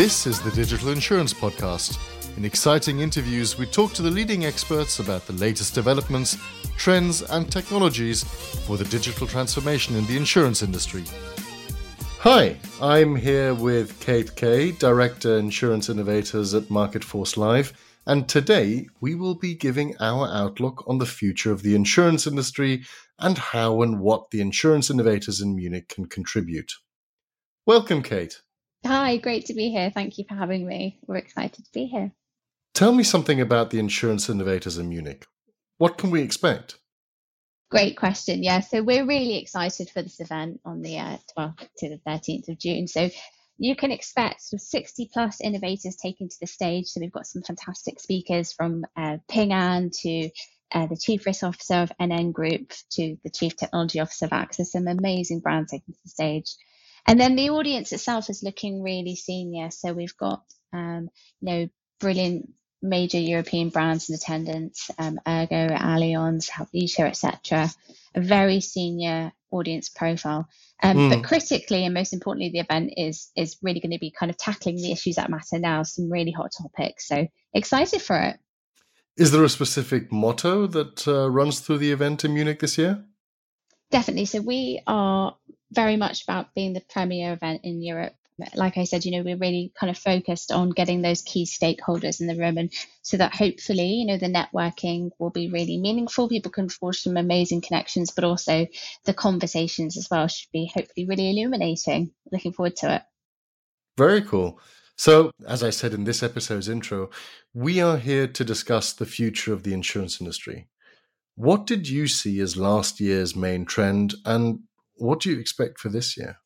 This is the Digital Insurance Podcast. In exciting interviews, we talk to the leading experts about the latest developments, trends, and technologies for the digital transformation in the insurance industry. Hi, I'm here with Cate Kay, Director Insurance Innovators at Marketforce Live, and today we will be giving our outlook on the future of the insurance industry and how and what the insurance innovators in Munich can contribute. Welcome, Cate. Hi, great to be here. Thank you for having me. We're excited to be here. Tell me something about the insurance innovators in Munich. What can we expect? Great question. Yeah, so we're really excited for this event on the uh, 12th to the 13th of June. So you can expect sort of 60 plus innovators taking to the stage. So we've got some fantastic speakers from uh, Ping An to uh, the Chief Risk Officer of NN Group to the Chief Technology Officer of AXA. Some amazing brands taking to the stage. And then the audience itself is looking really senior. So we've got, um, you know, brilliant major European brands in attendance, um, Ergo, Allianz, Helvetia, etc. A very senior audience profile. Um, mm. But critically, and most importantly, the event is is really going to be kind of tackling the issues that matter now. Some really hot topics. So excited for it. Is there a specific motto that uh, runs through the event in Munich this year? Definitely. So we are very much about being the premier event in Europe like I said, you know, we're really kind of focused on getting those key stakeholders in the room and so that hopefully, you know, the networking will be really meaningful. People can forge some amazing connections, but also the conversations as well should be hopefully really illuminating. Looking forward to it. Very cool. So, as I said in this episode's intro, we are here to discuss the future of the insurance industry. What did you see as last year's main trend, and what do you expect for this year?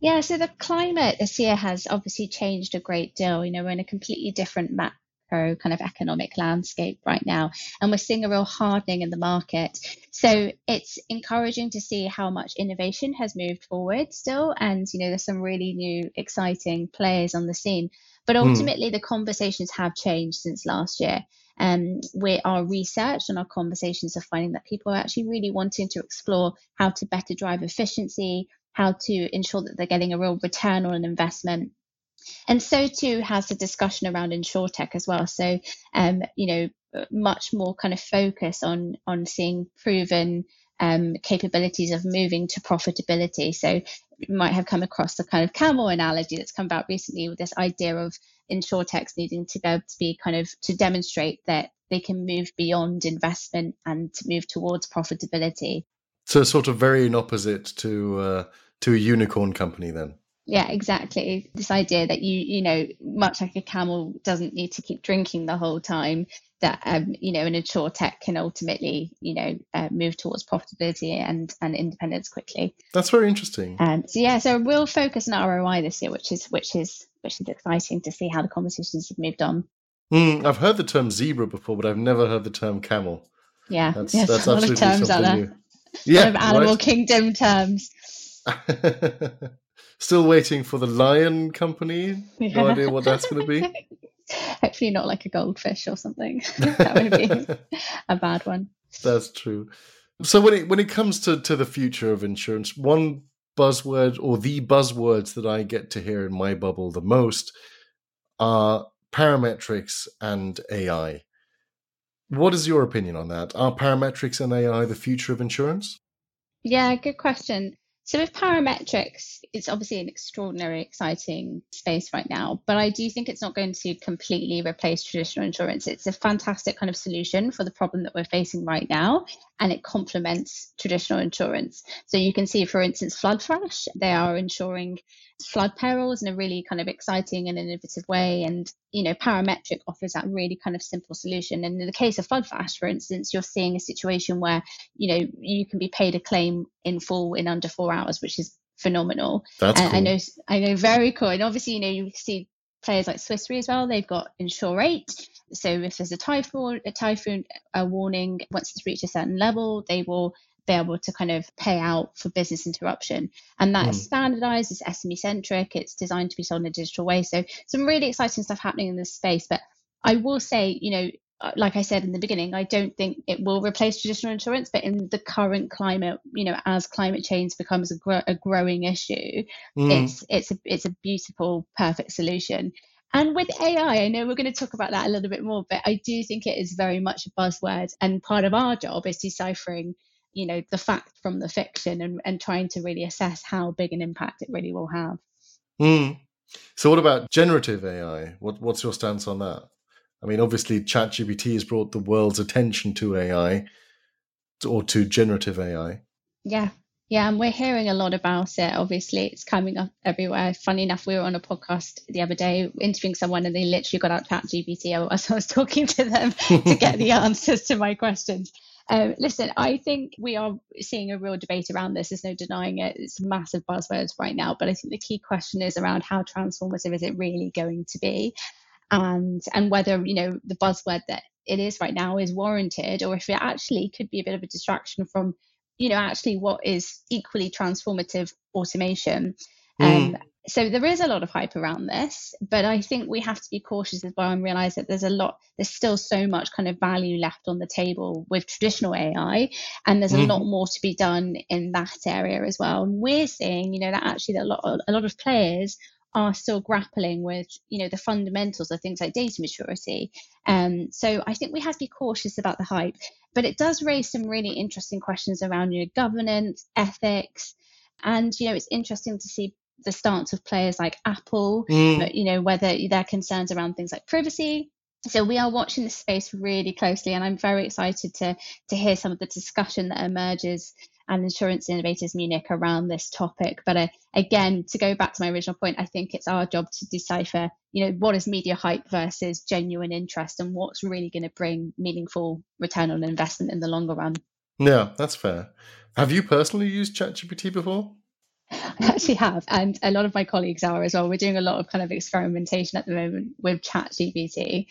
Yeah, so the climate this year has obviously changed a great deal. You know, we're in a completely different macro kind of economic landscape right now, and we're seeing a real hardening in the market. So it's encouraging to see how much innovation has moved forward still, and you know, there's some really new, exciting players on the scene. But hmm. ultimately, mm. the conversations have changed since last year. Um, we our research and our conversations are finding that people are actually really wanting to explore how to better drive efficiency, how to ensure that they're getting a real return on an investment. And so too has the discussion around insurtech as well. So, um, you know, much more kind of focus on on seeing proven um, capabilities of moving to profitability. So you might have come across the kind of camel analogy that's come about recently with this idea of insurtechs needing to go to be kind of to demonstrate that they can move beyond investment and to move towards profitability. So sort of very in opposite to uh, to a unicorn company then. Yeah, exactly. This idea that you, you know, much like a camel doesn't need to keep drinking the whole time, that um, you know, an insurtech can ultimately, you know, uh, move towards profitability and and independence quickly. That's very interesting. Um, so yeah, so we'll focus on ROI this year, which is which is which is exciting to see how the conversations have moved on. Mm, I've heard the term zebra before, but I've never heard the term camel. Yeah, that's, yes, that's absolutely terms something new. Yeah, animal right? kingdom terms. Still waiting for the lion company. Yeah. No idea what that's going to be. Hopefully, not like a goldfish or something. that would be a bad one. That's true. So when it when it comes to to the future of insurance, one buzzword or the buzzwords that I get to hear in my bubble the most are parametrics and AI. What is your opinion on that? Are parametrics and AI the future of insurance? Yeah, good question. So with parametrics, it's obviously an extraordinary, exciting space right now, but I do think it's not going to completely replace traditional insurance. It's a fantastic kind of solution for the problem that we're facing right now, and it complements traditional insurance. So you can see, for instance, Floodflash, they are insuring flood perils in a really kind of exciting and innovative way. And, you know, parametric offers that really kind of simple solution. And in the case of Floodflash, for instance, you're seeing a situation where, you know, you can be paid a claim in full in under four hours, which is phenomenal. That's cool. I know, I know, very cool. And obviously, you know, you see players like Swiss Re as well. They've got Insure8. So if there's a typhoon, a typhoon a warning, once it's reached a certain level, they will be able to kind of pay out for business interruption. And that mm. is standardized, it's SME centric, it's designed to be sold in a digital way. So some really exciting stuff happening in this space. But I will say, you know, like I said in the beginning, I don't think it will replace traditional insurance, but in the current climate, you know, as climate change becomes a, gro- a growing issue, mm. it's it's a it's a beautiful, perfect solution. And with AI, I know we're going to talk about that a little bit more, but I do think it is very much a buzzword, and part of our job is deciphering, you know, the fact from the fiction and, and trying to really assess how big an impact it really will have. Mm. So, what about generative AI? What, what's your stance on that? I mean, obviously, ChatGPT has brought the world's attention to AI or to generative AI. Yeah. Yeah, and we're hearing a lot about it. Obviously, it's coming up everywhere. Funny enough, we were on a podcast the other day interviewing someone, and they literally got out ChatGPT as I was talking to them to get the answers to my questions. Um, listen, I think we are seeing a real debate around this. There's no denying it. It's massive buzzwords right now. But I think the key question is around how transformative is it really going to be? and and whether you know the buzzword that it is right now is warranted or if it actually could be a bit of a distraction from you know actually what is equally transformative automation mm. um, so there is a lot of hype around this but i think we have to be cautious as well and realize that there's a lot there's still so much kind of value left on the table with traditional ai and there's mm. a lot more to be done in that area as well and we're seeing you know that actually a lot a lot of players are still grappling with you know the fundamentals of things like data maturity. Um, so i think we have to be cautious about the hype but it does raise some really interesting questions around you know governance ethics. And you know it's interesting to see the stance of players like apple mm. you know whether their concerns around things like privacy. So we are watching this space really closely and i'm very excited to to hear some of the discussion that emerges and Insurance Innovators Munich around this topic. But uh, again, to go back to my original point, I think it's our job to decipher, you know, what is media hype versus genuine interest and what's really going to bring meaningful return on investment in the longer run. Yeah, that's fair. Have you personally used ChatGPT before? I actually have, and a lot of my colleagues are as well. We're doing a lot of kind of experimentation at the moment with ChatGPT.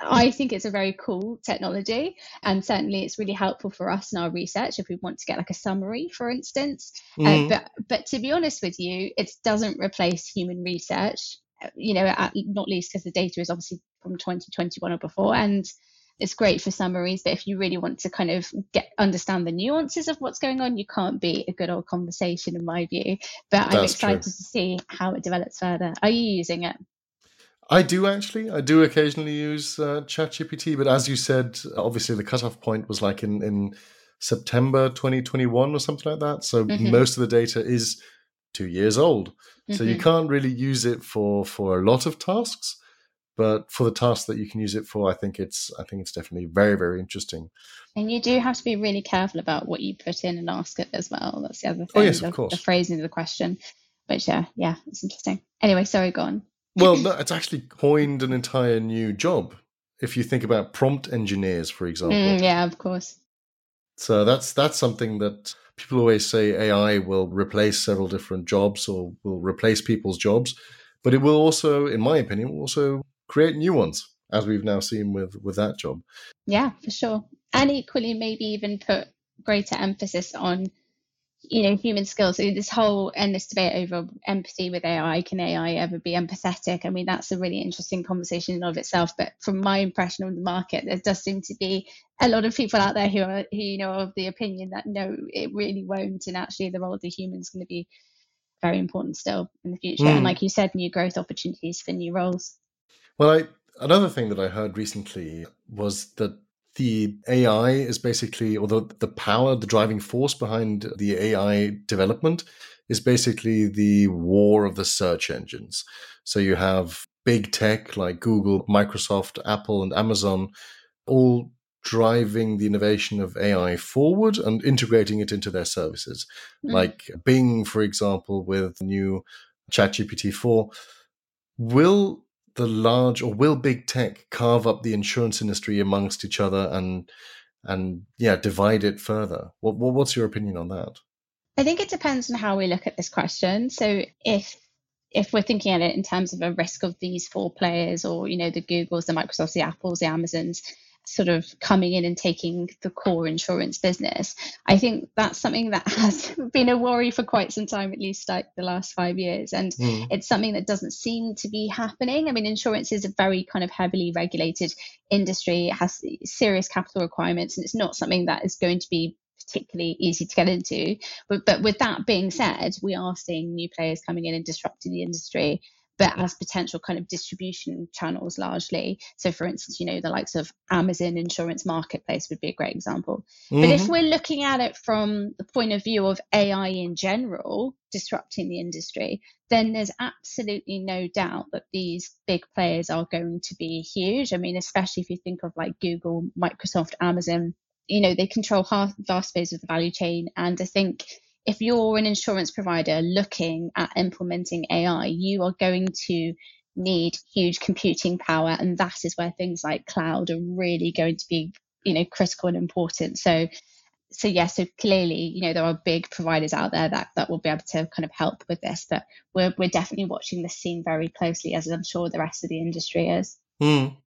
I think it's a very cool technology, and certainly it's really helpful for us in our research if we want to get like a summary, for instance. Uh, mm. Uh, but but to be honest with you, it doesn't replace human research. Uh, you know, at, not least because the data is obviously from 2021 or before, and it's great for summaries. But if you really want to kind of get understand the nuances of what's going on, you can't beat a good old conversation, in my view. But That's I'm excited true. to see how it develops further. Are you using it? I do actually. I do occasionally use uh, ChatGPT, but as you said, obviously the cutoff point was like in in September 2021 or something like that. So mm-hmm. most of the data is two years old. Mm-hmm. So you mm-hmm. can't really use it for for a lot of tasks, but for the tasks that you can use it for, I think it's I think it's definitely very very interesting. And you do have to be really careful about what you put in and ask it as well. That's the other thing. Oh yes, the, of course. The phrasing of the question. But yeah, yeah, it's interesting. Anyway, sorry, go on. Well, no, it's actually coined an entire new job. If you think about prompt engineers, for example. Mm, yeah, of course. So that's that's something that people always say AI will replace several different jobs or will replace people's jobs, but it will also, in my opinion, also create new ones, as we've now seen with with that job. Yeah, for sure. And equally, maybe even put greater emphasis on you know human skills so this whole endless debate over empathy with ai can ai ever be empathetic i mean that's a really interesting conversation in of itself but from my impression of the market there does seem to be a lot of people out there who are who you know of the opinion that no it really won't and actually the role of the human is going to be very important still in the future mm. and hmm. like you said new growth opportunities for new roles well i another thing that i heard recently was that the AI is basically, or the, the power, the driving force behind the AI development is basically the war of the search engines. So you have big tech like Google, Microsoft, Apple, and Amazon all driving the innovation of AI forward and integrating it into their services. Mm. Like Bing, for example, with new ChatGPT 4. Will the large or will big tech carve up the insurance industry amongst each other and and yeah divide it further? What, what, what's your opinion on that? I think it depends on how we look at this question. So if if we're thinking at it in terms of a risk of these four players or you know the googles the microsofts the apples the amazons sort of coming in and taking the core insurance business. I think that's something that has been a worry for quite some time, at least like the last five years. And mm. it's something that doesn't seem to be happening. I mean, insurance is a very kind of heavily regulated industry, it has serious capital requirements, and it's not something that is going to be particularly easy to get into. But, but with that being said, we are seeing new players coming in and disrupting the industry but as potential kind of distribution channels largely. So, for instance, you know, the likes of Amazon Insurance Marketplace would be a great example. Mm-hmm. But if mm-hmm. we're looking at it from the point of view of AI in general disrupting the industry, then there's absolutely no doubt that these big players are going to be huge. I mean, especially if you think of like Google, Microsoft, Amazon. You know, they control half, vast space of the value chain. And I think if you're an insurance provider looking at implementing AI, you are going to need huge computing power. And that is where things like cloud are really going to be, you know, critical and important. So so yeah, so clearly, you know, there are big providers out there that, that will be able to kind of help with this, but we're we're definitely watching this scene very closely, as I'm sure the rest of the industry is. Mm.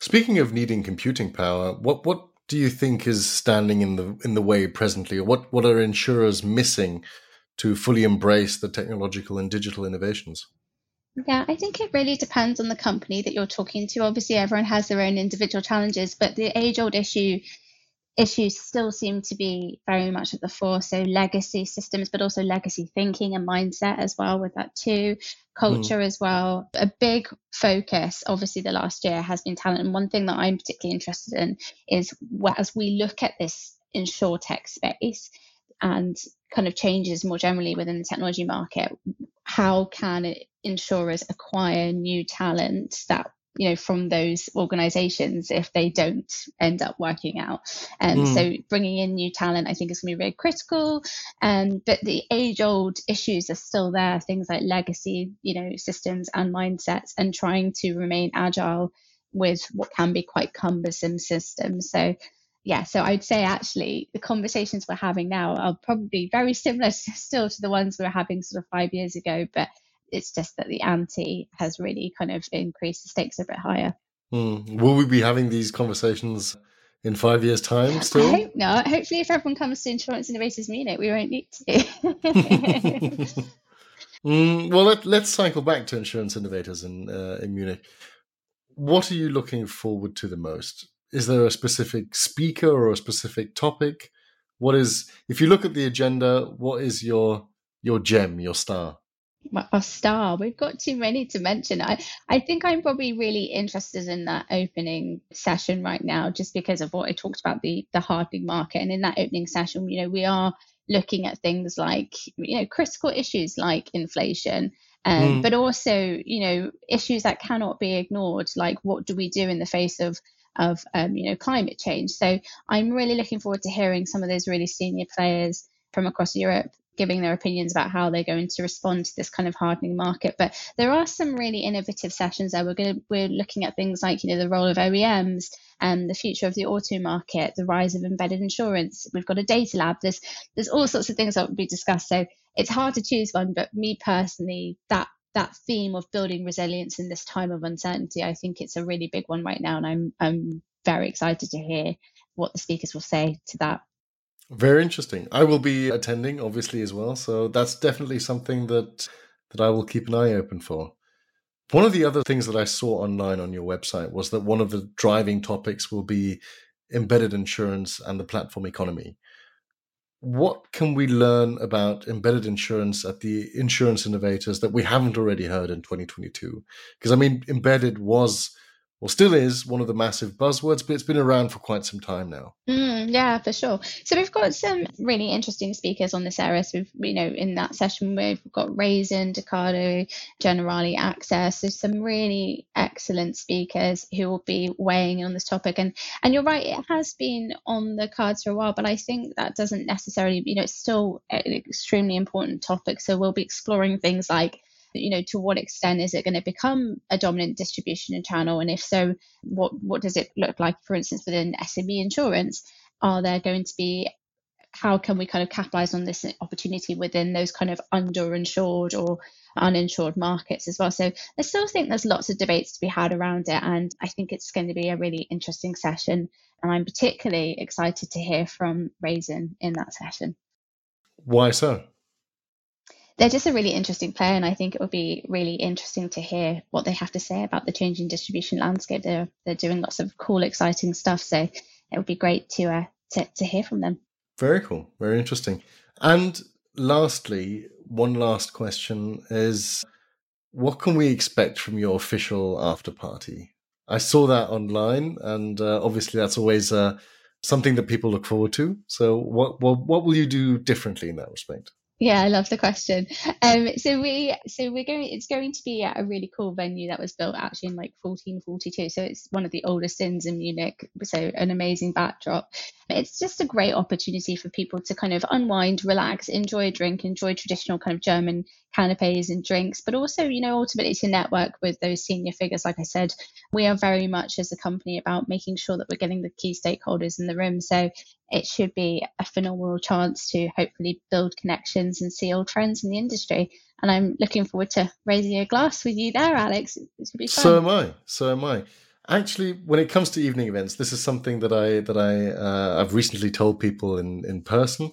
Speaking of needing computing power, what what do you think is standing in the in the way presently, or what what are insurers missing to fully embrace the technological and digital innovations? Yeah, I think it really depends on the company that you're talking to. Obviously, everyone has their own individual challenges, but the age old issue issues still seem to be very much at the fore. So legacy systems, but also legacy thinking and mindset as well with that too. Culture mm. as well. A big focus, obviously, the last year has been talent. And one thing that I'm particularly interested in is as we look at this insurtech space and kind of changes more generally within the technology market, how can insurers acquire new talent that you know from those organizations if they don't end up working out. And um, mm. so bringing in new talent i think is going to be very critical. Um, but the age old issues are still there things like legacy you know systems and mindsets and trying to remain agile with what can be quite cumbersome systems. So yeah, so I'd say actually the conversations we're having now are probably very similar still to the ones we were having sort of five years ago, but it's just that the ante has really kind of increased the stakes a bit higher. Mm. Will we be having these conversations in five years' time still? I hope not. Hopefully, if everyone comes to Insurance Innovators Munich, we won't need to. mm, well, let, us cycle back to Insurance Innovators in, uh, in Munich. What are you looking forward to the most? Is there a specific speaker or a specific topic? What is, if you look at the agenda, what is your your gem, your star? A star. We've got too many to mention. I, I think I'm probably really interested in that opening session right now, just because of what I talked about the the hardening market. And in that opening session, you know, we are looking at things like you know critical issues like inflation. Um, mm. But also, you know, issues that cannot be ignored, like what do we do in the face of of um, you know climate change. So I'm really looking forward to hearing some of those really senior players from across Europe giving their opinions about how they're going to respond to this kind of hardening market. But there are some really innovative sessions there. We're going to, we're looking at things like you know the role of OEMs and the future of the auto market, the rise of embedded insurance. We've got a data lab. There's there's all sorts of things that will be discussed. So it's hard to choose one, but me personally, that that theme of building resilience in this time of uncertainty, I think it's a really big one right now, and I'm I'm very excited to hear what the speakers will say to that. Very interesting. I will be attending, obviously, as well. So that's definitely something that that I will keep an eye open for. One of the other things that I saw online on your website was that one of the driving topics will be embedded insurance and the platform economy. What can we learn about embedded insurance at the insurance innovators that we haven't already heard in 2022? Because I mean, embedded was or still is one of the massive buzzwords, but it's been around for quite some time now. Mm, yeah, for sure. So we've got some really interesting speakers on this area. So we've, you know, in that session we've got Raisin, Decado, Generali Access. There's some really excellent speakers who will be weighing in on this topic. And and you're right, it has been on the cards for a while, but I think that doesn't necessarily, you know, it's still an extremely important topic. So we'll be exploring things like you know to what extent is it going to become a dominant distribution channel and if so what what does it look like for instance within SME insurance are there going to be how can we kind of capitalize on this opportunity within those kind of underinsured or uninsured markets as well. So I still think there's lots of debates to be had around it, and I think it's going to be a really interesting session. And I'm particularly excited to hear from Raisin in that session. Why so? They're just a really interesting player, and I think it would be really interesting to hear what they have to say about the changing distribution landscape. They're they're doing lots of cool, exciting stuff, so it would be great to uh, to, to hear from them. Very cool, very interesting. And lastly, one last question is what can we expect from your official after party? I saw that online, and uh, obviously that's always uh, something that people look forward to. So, what, what what will you do differently in that respect? Yeah, I love the question. Um, so we, so we're going. It's going to be at a really cool venue that was built actually in like 1442. So it's one of the oldest inns in Munich. So an amazing backdrop. It's just a great opportunity for people to kind of unwind, relax, enjoy a drink, enjoy traditional kind of German canapes and drinks, but also, you know, ultimately to network with those senior figures. Like I said, we are very much as a company about making sure that we're getting the key stakeholders in the room. So it should be a phenomenal chance to hopefully build connections and see old trends in the industry. And I'm looking forward to raising a glass with you there, Alex. It's going to be fun. So am I. So am I. Actually, when it comes to evening events, this is something that I that I uh, I've recently told people in in person.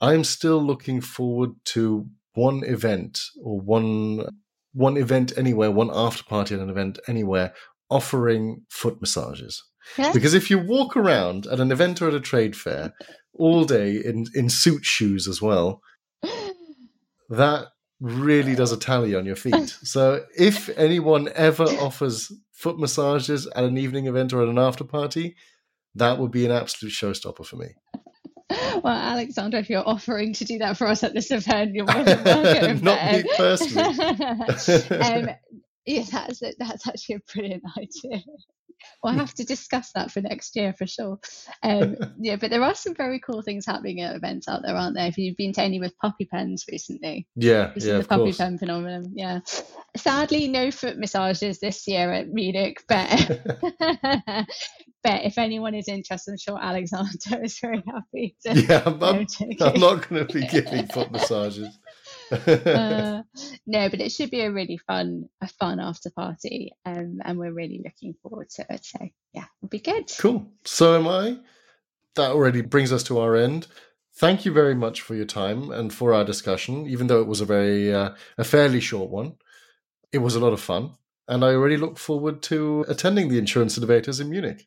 I'm still looking forward to one event or one one event anywhere, one after party at an event anywhere, offering foot massages. Yeah. Because if you walk around at an event or at a trade fair all day in, in suit shoes as well, that really does a tally on your feet. So if anyone ever offers foot massages at an evening event or at an after party, that would be an absolute showstopper for me. Well, Alexander, if you're offering to do that for us at this event, you're more than welcome. Not me personally. um, yeah, that's that's actually a brilliant idea we'll have to discuss that for next year for sure. Um, yeah, but there are some very cool things happening at events out there, aren't there? If you've been to any with puppy pens recently, yeah, yeah, the puppy course. pen phenomenon. Yeah, sadly, no foot massages this year at Munich, but but if anyone is interested, I'm sure Alexander is very happy. To, yeah, I'm, I'm, I'm not going to be giving foot massages. uh, no, but it should be a really fun, a fun after party, um, and we're really looking forward to it. So yeah, it'll be good. Cool. So am I. That already brings us to our end. Thank you very much for your time and for our discussion. Even though it was a very, uh, a fairly short one, it was a lot of fun, and I already look forward to attending the Insurance Innovators in Munich.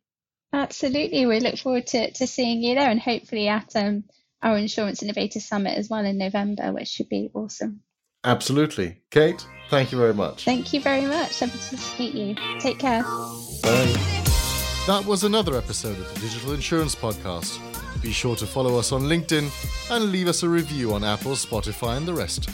Absolutely, we look forward to, to seeing you there, and hopefully at um, our Insurance Innovators Summit as well in November, which should be awesome. Absolutely. Cate, thank you very much. Thank you very much. Lovely to meet you. Take care. Bye. That was another episode of the Digital Insurance Podcast. Be sure to follow us on LinkedIn and leave us a review on Apple, Spotify, and the rest.